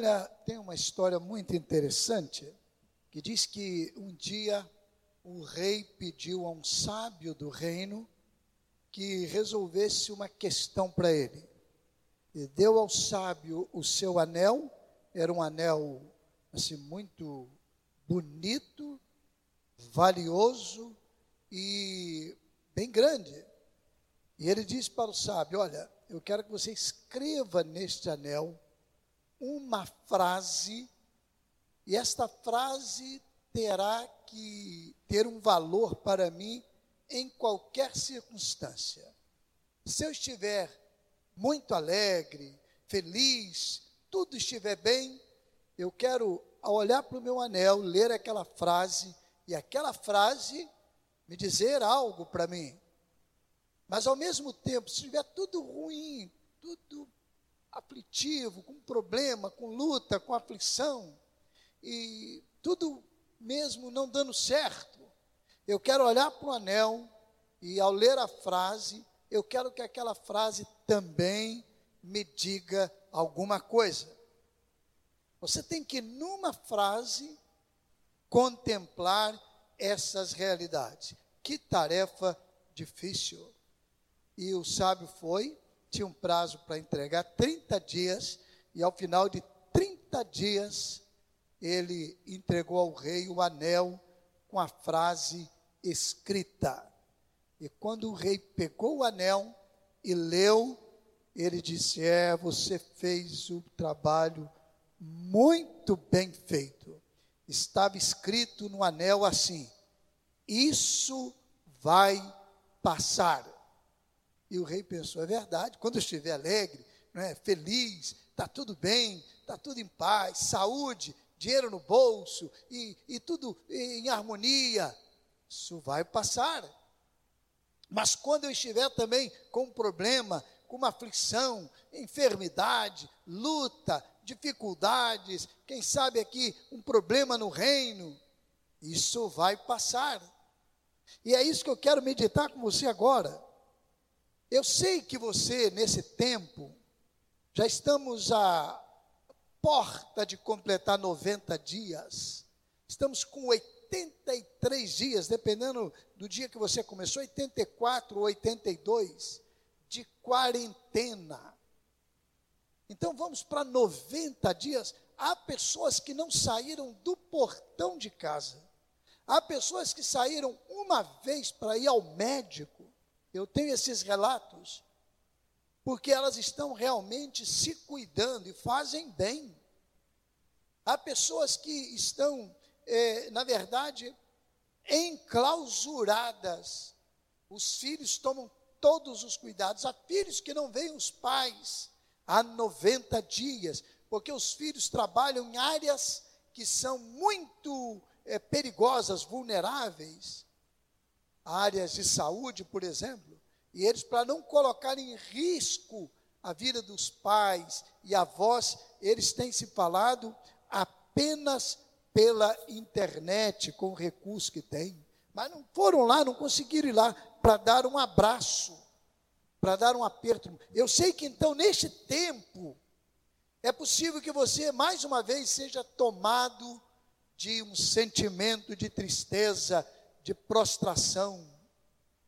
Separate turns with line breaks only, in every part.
Olha, tem uma história muito interessante que diz que um dia o rei pediu a um sábio do reino que resolvesse uma questão para ele. E deu ao sábio o seu anel, era um anel assim muito bonito, valioso e bem grande. E ele disse para o sábio: Olha, eu quero que você escreva neste anel uma frase, e esta frase terá que ter um valor para mim em qualquer circunstância. Se eu estiver muito alegre, feliz, tudo estiver bem, eu quero, ao olhar para o meu anel, ler aquela frase e aquela frase me dizer algo para mim. Mas ao mesmo tempo, se estiver tudo ruim, tudo aflitivo, com problema, com luta, com aflição, e tudo mesmo não dando certo, eu quero olhar para o anel e ao ler a frase, eu quero que aquela frase também me diga alguma coisa. Você tem que, numa frase, contemplar essas realidades. Que tarefa difícil. E o sábio foi, tinha um prazo para entregar 30 dias, e ao final de 30 dias, ele entregou ao rei o anel com a frase escrita. E quando o rei pegou o anel e leu, ele disse: É, você fez o trabalho muito bem feito. Estava escrito no anel assim: Isso vai passar. E o rei pensou: É verdade, quando eu estiver alegre, não é, feliz, está tudo bem, está tudo em paz, saúde, dinheiro no bolso e, e tudo em harmonia, isso vai passar. Mas quando eu estiver também com um problema, com uma aflição, enfermidade, luta, dificuldades, quem sabe aqui um problema no reino, isso vai passar. E é isso que eu quero meditar com você agora. Eu sei que você, nesse tempo, já estamos a porta de completar 90 dias. Estamos com 83 dias, dependendo do dia que você começou, 84 ou 82 de quarentena. Então vamos para 90 dias. Há pessoas que não saíram do portão de casa. Há pessoas que saíram uma vez para ir ao médico. Eu tenho esses relatos porque elas estão realmente se cuidando e fazem bem. Há pessoas que estão, é, na verdade, enclausuradas. Os filhos tomam todos os cuidados. Há filhos que não veem os pais há 90 dias, porque os filhos trabalham em áreas que são muito é, perigosas, vulneráveis, áreas de saúde, por exemplo. E eles, para não colocar em risco a vida dos pais e avós, eles têm se falado apenas pela internet, com o recurso que têm. Mas não foram lá, não conseguiram ir lá para dar um abraço, para dar um aperto. Eu sei que então, neste tempo, é possível que você, mais uma vez, seja tomado de um sentimento de tristeza, de prostração,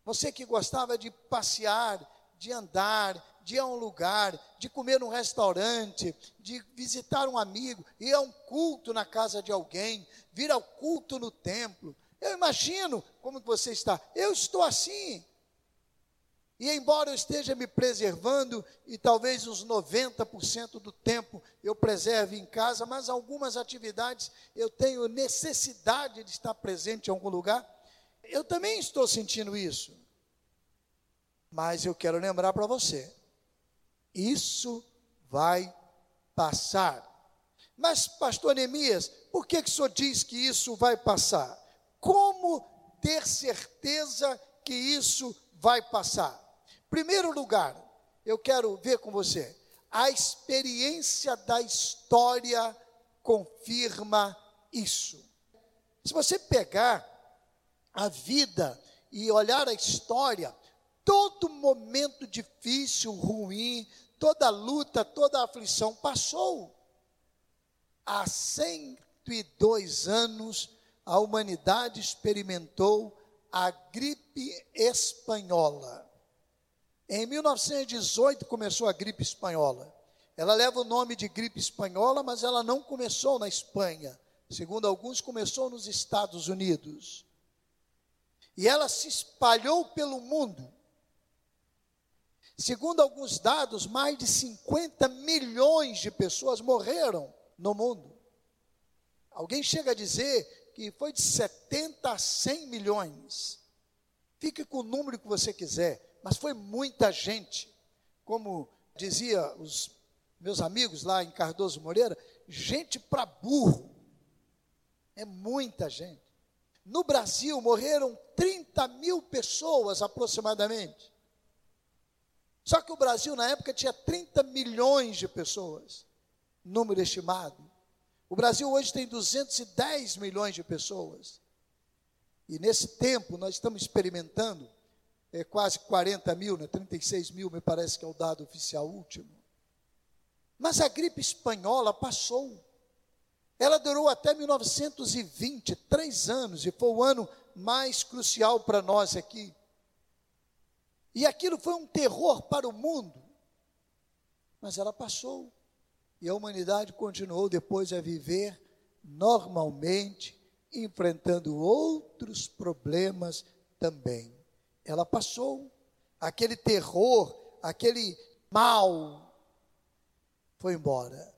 você que gostava de passear, de andar, de ir a um lugar, de comer num restaurante, de visitar um amigo, ir a um culto na casa de alguém, vir ao culto no templo. Eu imagino como você está. Eu estou assim. E embora eu esteja me preservando, e talvez uns 90% do tempo eu preserve em casa, mas algumas atividades eu tenho necessidade de estar presente em algum lugar, eu também estou sentindo isso. Mas eu quero lembrar para você: isso vai passar. Mas, pastor Neemias, por que, que o senhor diz que isso vai passar? Como ter certeza que isso vai passar? Primeiro lugar, eu quero ver com você, a experiência da história confirma isso. Se você pegar a vida e olhar a história, todo momento difícil, ruim, toda luta, toda aflição passou. há 102 anos a humanidade experimentou a gripe espanhola. Em 1918 começou a gripe espanhola. Ela leva o nome de gripe espanhola, mas ela não começou na Espanha. Segundo alguns, começou nos Estados Unidos. E ela se espalhou pelo mundo. Segundo alguns dados, mais de 50 milhões de pessoas morreram no mundo. Alguém chega a dizer que foi de 70 a 100 milhões. Fique com o número que você quiser, mas foi muita gente. Como dizia os meus amigos lá em Cardoso Moreira, gente para burro. É muita gente. No Brasil morreram 30 mil pessoas aproximadamente. Só que o Brasil na época tinha 30 milhões de pessoas, número estimado. O Brasil hoje tem 210 milhões de pessoas. E nesse tempo nós estamos experimentando é, quase 40 mil, né, 36 mil, me parece que é o dado oficial último. Mas a gripe espanhola passou. Ela durou até 1920, três anos, e foi o ano mais crucial para nós aqui. E aquilo foi um terror para o mundo. Mas ela passou. E a humanidade continuou depois a viver normalmente, enfrentando outros problemas também. Ela passou. Aquele terror, aquele mal foi embora.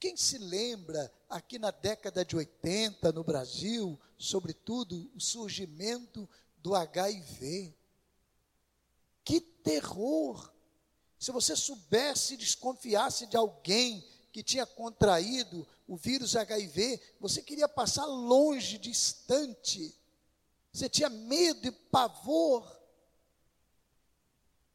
Quem se lembra aqui na década de 80 no Brasil, sobretudo o surgimento do HIV? Que terror! Se você soubesse, desconfiasse de alguém que tinha contraído o vírus HIV, você queria passar longe, distante. Você tinha medo e pavor.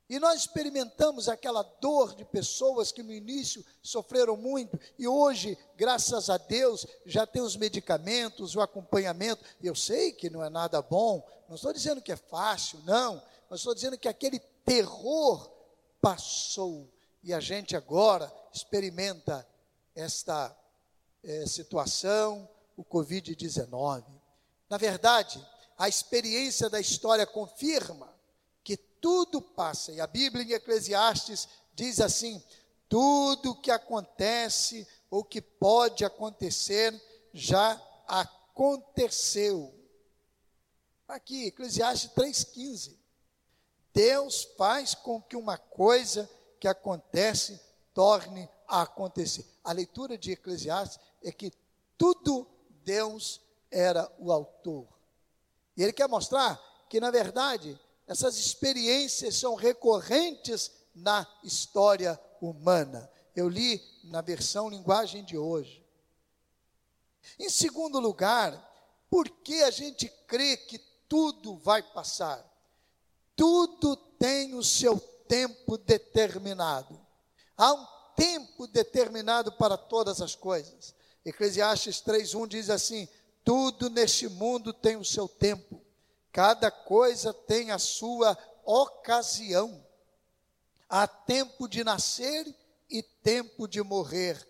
E nós experimentamos aquela dor de pessoas que no início sofreram muito e hoje, graças a Deus, já tem os medicamentos, o acompanhamento. Eu sei que não é nada bom, não estou dizendo que é fácil, não, mas estou dizendo que aquele terror passou e a gente agora experimenta esta é, situação, o Covid-19. Na verdade, a experiência da história confirma que tudo passa, e a Bíblia em Eclesiastes diz assim: tudo que acontece ou que pode acontecer já aconteceu. Aqui, Eclesiastes 3,15. Deus faz com que uma coisa que acontece torne a acontecer. A leitura de Eclesiastes é que tudo Deus era o autor. E ele quer mostrar que, na verdade, essas experiências são recorrentes na história humana. Eu li na versão linguagem de hoje. Em segundo lugar, por que a gente crê que tudo vai passar? Tudo tem o seu tempo determinado. Há um tempo determinado para todas as coisas. Eclesiastes 3:1 diz assim: tudo neste mundo tem o seu tempo. Cada coisa tem a sua ocasião. Há tempo de nascer e tempo de morrer,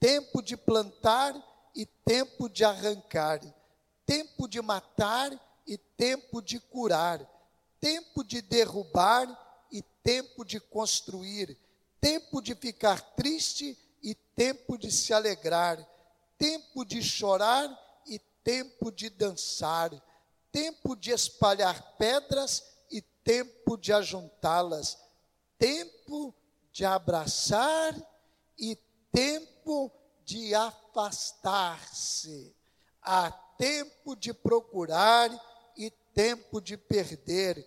tempo de plantar e tempo de arrancar, tempo de matar e tempo de curar, tempo de derrubar e tempo de construir, tempo de ficar triste e tempo de se alegrar, tempo de chorar e tempo de dançar, tempo de espalhar pedras e tempo de ajuntá-las, tempo de abraçar e tempo de afastar-se, há tempo de procurar e tempo de perder,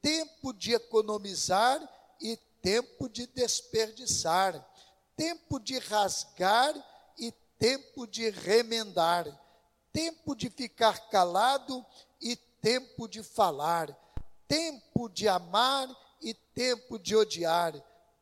tempo de economizar e tempo de desperdiçar, tempo de rasgar e tempo de remendar, tempo de ficar calado e tempo de falar, tempo de amar e tempo de odiar,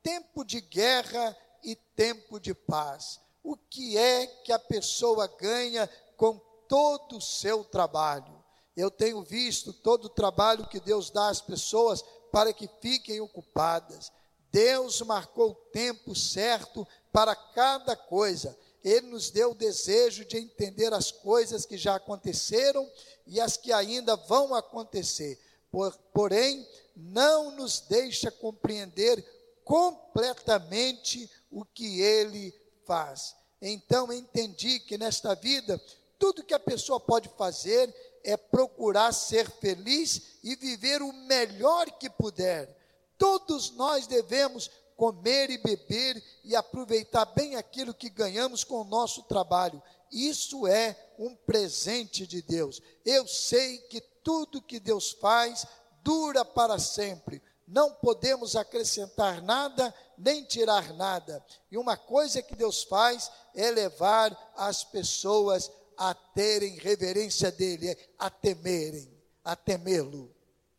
tempo de guerra e tempo de paz. O que é que a pessoa ganha com todo o seu trabalho? Eu tenho visto todo o trabalho que Deus dá às pessoas para que fiquem ocupadas. Deus marcou o tempo certo para cada coisa. Ele nos deu o desejo de entender as coisas que já aconteceram e as que ainda vão acontecer. Por, porém, não nos deixa compreender completamente o que ele faz. Então entendi que nesta vida, tudo que a pessoa pode fazer é procurar ser feliz e viver o melhor que puder. Todos nós devemos comer e beber e aproveitar bem aquilo que ganhamos com o nosso trabalho. Isso é um presente de Deus. Eu sei que tudo que Deus faz dura para sempre. Não podemos acrescentar nada nem tirar nada. E uma coisa que Deus faz é levar as pessoas a terem reverência dele, a temerem, a temê-lo.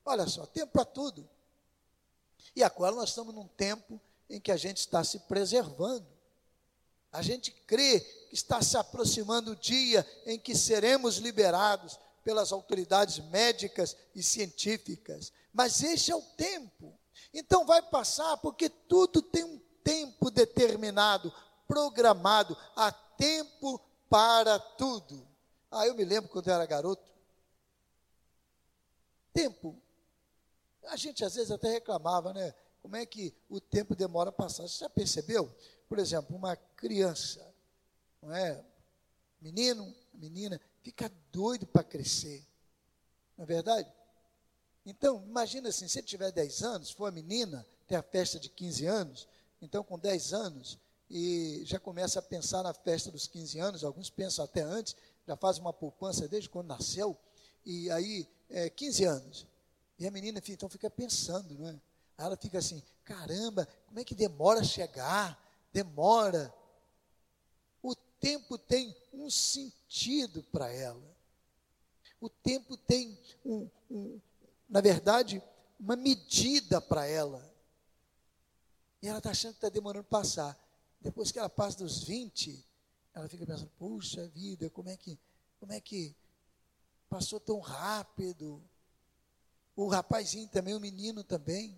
Olha só, tempo para tudo. E agora nós estamos num tempo em que a gente está se preservando. A gente crê que está se aproximando o dia em que seremos liberados pelas autoridades médicas e científicas. Mas esse é o tempo. Então vai passar, porque tudo tem um tempo determinado, programado, há tempo para tudo. Ah, eu me lembro quando eu era garoto. Tempo. A gente às vezes até reclamava, né? Como é que o tempo demora a passar? Você já percebeu? Por exemplo, uma criança, não é? Menino, menina, fica doido para crescer. Não é verdade? Então, imagina assim, se ele tiver 10 anos, for menina, tem a festa de 15 anos, então com 10 anos, e já começa a pensar na festa dos 15 anos, alguns pensam até antes, já faz uma poupança desde quando nasceu, e aí, é, 15 anos. E a menina então fica pensando, não é? Aí ela fica assim: caramba, como é que demora a chegar? Demora. O tempo tem um sentido para ela. O tempo tem, um, um, na verdade, uma medida para ela. E ela está achando que está demorando passar. Depois que ela passa dos 20, ela fica pensando: puxa vida, como é que, como é que passou tão rápido? O rapazinho também, o menino também.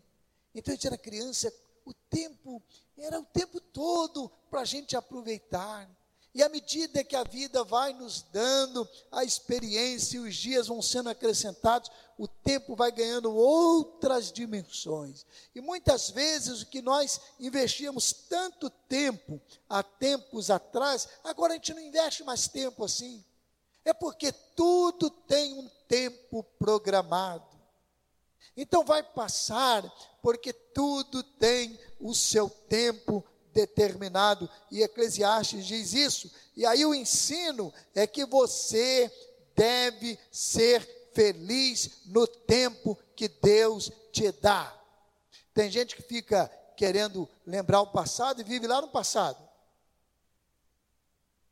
Então a gente era criança, o tempo era o tempo todo para a gente aproveitar. E à medida que a vida vai nos dando a experiência, os dias vão sendo acrescentados, o tempo vai ganhando outras dimensões. E muitas vezes o que nós investíamos tanto tempo há tempos atrás, agora a gente não investe mais tempo assim. É porque tudo tem um tempo programado. Então vai passar, porque tudo tem o seu tempo determinado, e Eclesiastes diz isso. E aí o ensino é que você deve ser feliz no tempo que Deus te dá. Tem gente que fica querendo lembrar o passado e vive lá no passado.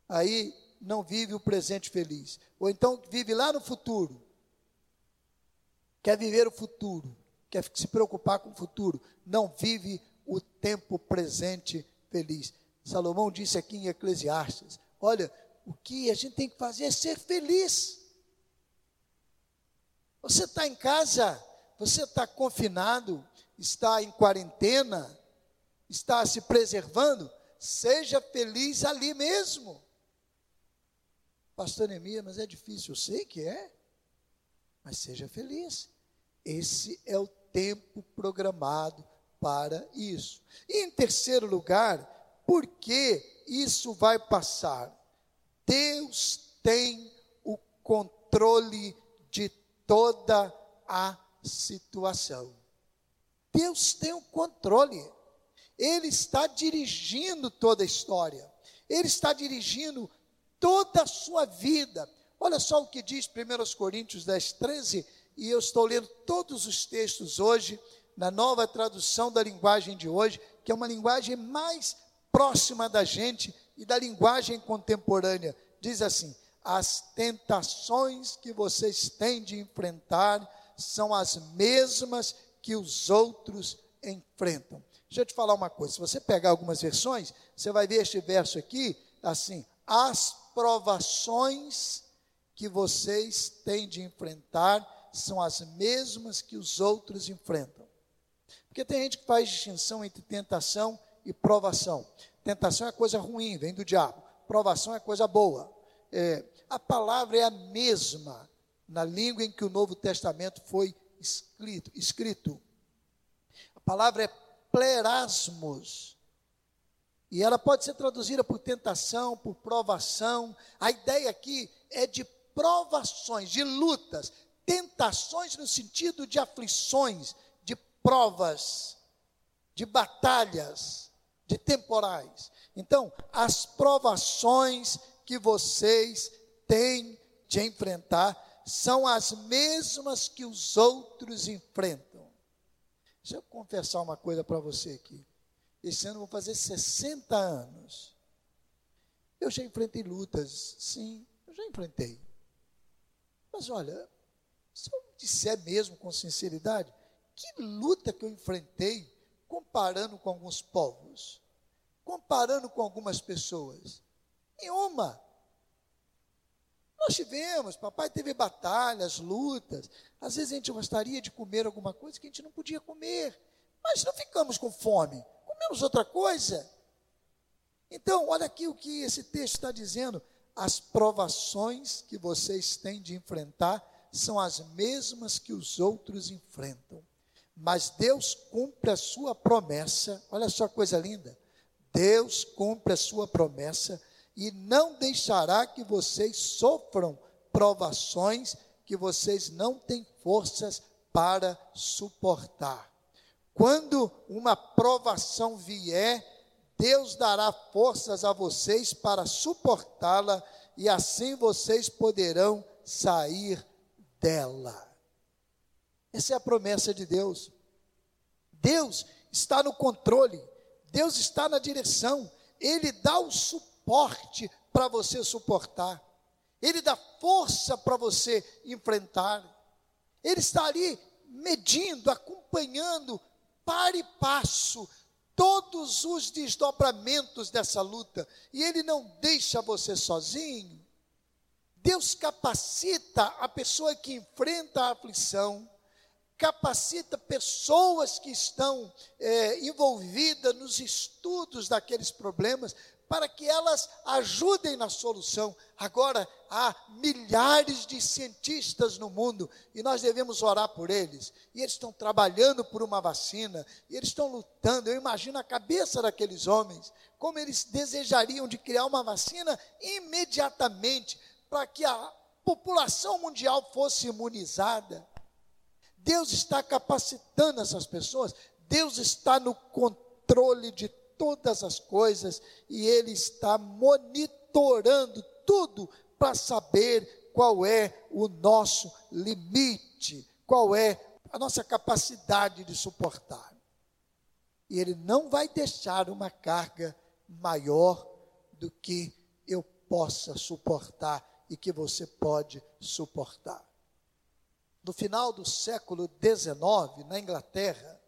Aí não vive o presente feliz. Ou então vive lá no futuro. Quer viver o futuro, quer se preocupar com o futuro, não vive o tempo presente feliz. Salomão disse aqui em Eclesiastes: Olha, o que a gente tem que fazer é ser feliz. Você está em casa, você está confinado, está em quarentena, está se preservando, seja feliz ali mesmo. Pastor Neemias, mas é difícil, eu sei que é, mas seja feliz. Esse é o tempo programado para isso. E em terceiro lugar, por que isso vai passar? Deus tem o controle de toda a situação. Deus tem o controle. Ele está dirigindo toda a história. Ele está dirigindo toda a sua vida. Olha só o que diz 1 Coríntios 10, 13, e eu estou lendo todos os textos hoje na nova tradução da linguagem de hoje, que é uma linguagem mais próxima da gente e da linguagem contemporânea. Diz assim: as tentações que vocês têm de enfrentar são as mesmas que os outros enfrentam. Deixa eu te falar uma coisa: se você pegar algumas versões, você vai ver este verso aqui, assim: as provações que vocês têm de enfrentar são as mesmas que os outros enfrentam. Porque tem gente que faz distinção entre tentação e provação. Tentação é coisa ruim, vem do diabo. provação é coisa boa. É, a palavra é a mesma na língua em que o Novo Testamento foi escrito. escrito. A palavra é plerasmos. E ela pode ser traduzida por tentação, por provação. A ideia aqui é de provações, de lutas, tentações no sentido de aflições, de provas, de batalhas, de temporais. Então, as provações que vocês têm de enfrentar são as mesmas que os outros enfrentam. Deixa eu confessar uma coisa para você aqui. Esse ano eu vou fazer 60 anos. Eu já enfrentei lutas, sim, eu já enfrentei. Mas olha, se eu disser mesmo com sinceridade, que luta que eu enfrentei comparando com alguns povos, comparando com algumas pessoas? Nenhuma. Nós tivemos, papai teve batalhas, lutas. Às vezes a gente gostaria de comer alguma coisa que a gente não podia comer, mas não ficamos com fome, comemos outra coisa. Então, olha aqui o que esse texto está dizendo. As provações que vocês têm de enfrentar são as mesmas que os outros enfrentam. Mas Deus cumpre a sua promessa. Olha só coisa linda. Deus cumpre a sua promessa e não deixará que vocês sofram provações que vocês não têm forças para suportar. Quando uma provação vier, Deus dará forças a vocês para suportá-la e assim vocês poderão sair dela. Essa é a promessa de Deus. Deus está no controle, Deus está na direção, Ele dá o suporte para você suportar. Ele dá força para você enfrentar. Ele está ali medindo, acompanhando, para e passo, todos os desdobramentos dessa luta. E Ele não deixa você sozinho. Deus capacita a pessoa que enfrenta a aflição, capacita pessoas que estão é, envolvidas nos estudos daqueles problemas, para que elas ajudem na solução. Agora, há milhares de cientistas no mundo e nós devemos orar por eles. E eles estão trabalhando por uma vacina, e eles estão lutando. Eu imagino a cabeça daqueles homens, como eles desejariam de criar uma vacina imediatamente para que a população mundial fosse imunizada. Deus está capacitando essas pessoas, Deus está no controle de todas as coisas e Ele está monitorando tudo para saber qual é o nosso limite, qual é a nossa capacidade de suportar. E Ele não vai deixar uma carga maior do que eu possa suportar e que você pode suportar. No final do século XIX, na Inglaterra,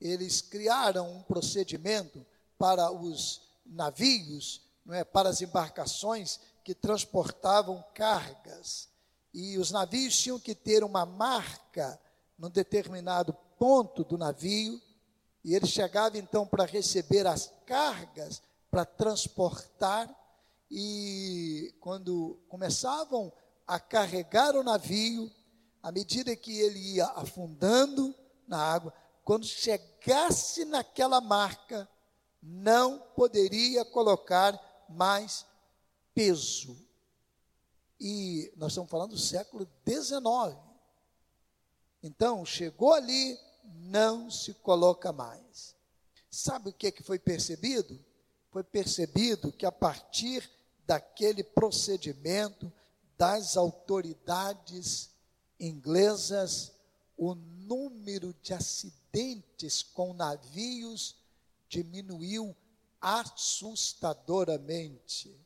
eles criaram um procedimento para os navios, não é, para as embarcações que transportavam cargas. E os navios tinham que ter uma marca num determinado ponto do navio, e eles chegavam então para receber as cargas, para transportar, e quando começavam a carregar o navio, à medida que ele ia afundando na água, quando chegasse naquela marca, não poderia colocar mais peso. E nós estamos falando do século XIX. Então, chegou ali, não se coloca mais. Sabe o que, que foi percebido? Foi percebido que a partir daquele procedimento das autoridades inglesas, o número de acidentes com navios diminuiu assustadoramente.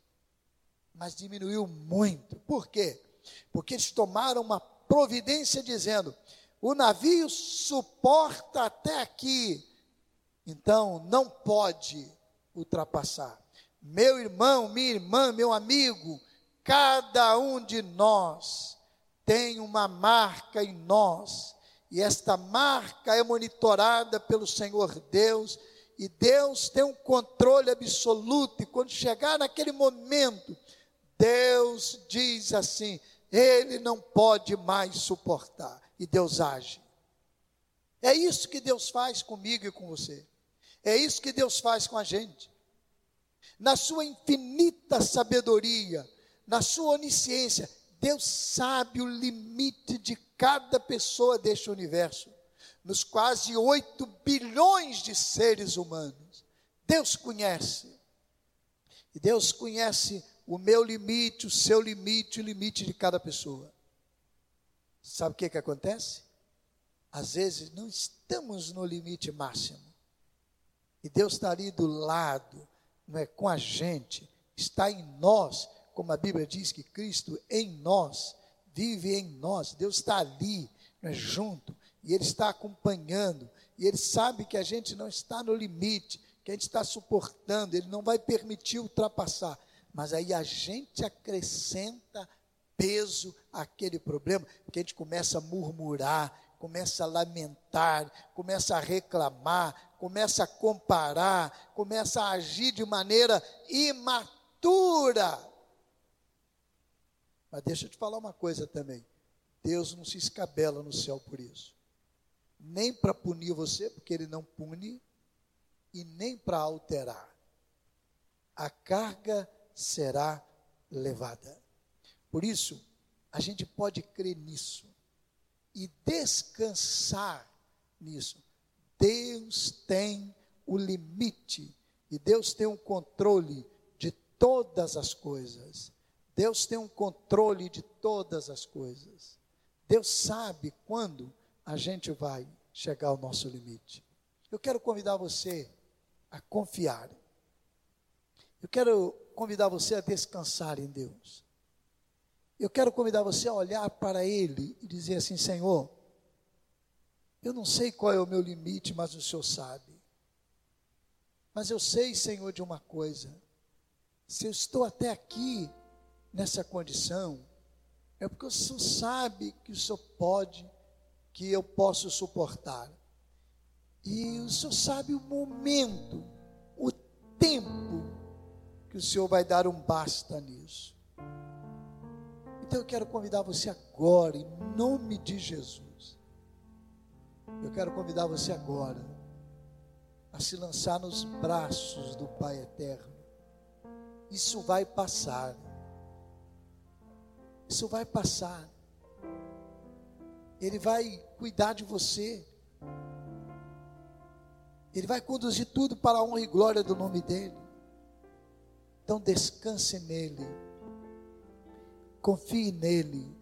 Mas diminuiu muito. Por quê? Porque eles tomaram uma providência dizendo: o navio suporta até aqui, então não pode ultrapassar. Meu irmão, minha irmã, meu amigo, cada um de nós tem uma marca em nós e esta marca é monitorada pelo Senhor Deus, E Deus tem um controle absoluto. E quando chegar naquele momento, Deus diz assim: Ele não pode mais suportar. E Deus age. É isso que Deus faz comigo e com você. É isso que Deus faz com a gente. Na sua infinita sabedoria, na sua onisciência, Deus sabe o limite de cada pessoa deste universo, nos quase 8 bilhões de seres humanos. Deus conhece. E Deus conhece o meu limite, o seu limite, o limite de cada pessoa. Sabe o que, que acontece? Às vezes não estamos no limite máximo. E Deus está ali do lado, não é com a gente, está em nós, como a Bíblia diz que Cristo em nós, vive em nós. Deus está ali, é, junto, e Ele está acompanhando, e Ele sabe que a gente não está no limite, que a gente está suportando, Ele não vai permitir ultrapassar. Mas aí a gente acrescenta peso àquele problema, porque a gente começa a murmurar, começa a lamentar, começa a reclamar, começa a comparar, começa a agir de maneira imatura. Mas deixa eu te falar uma coisa também. Deus não se escabela no céu por isso. Nem para punir você, porque ele não pune, e nem para alterar. A carga será levada. Por isso, a gente pode crer nisso e descansar nisso. Deus tem o limite e Deus tem o um controle de todas as coisas. Deus tem um controle de todas as coisas. Deus sabe quando a gente vai chegar ao nosso limite. Eu quero convidar você a confiar. Eu quero convidar você a descansar em Deus. Eu quero convidar você a olhar para Ele e dizer assim: Senhor, eu não sei qual é o meu limite, mas o Senhor sabe. Mas eu sei, Senhor, de uma coisa: se eu estou até aqui, nessa condição, é porque o Senhor sabe que o Senhor pode, que eu posso suportar. E o Senhor sabe o momento, o tempo que o Senhor vai dar um basta nisso. Então eu quero convidar você agora, em nome de Jesus. Eu quero convidar você agora a se lançar nos braços do Pai Eterno. Isso vai passar. Isso vai passar. Ele vai cuidar de você. Ele vai conduzir tudo para a honra e glória do nome dEle. Então descanse nele. Confie nele.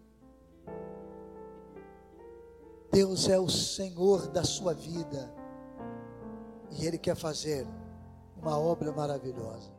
Deus é o Senhor da sua vida. E Ele quer fazer uma obra maravilhosa.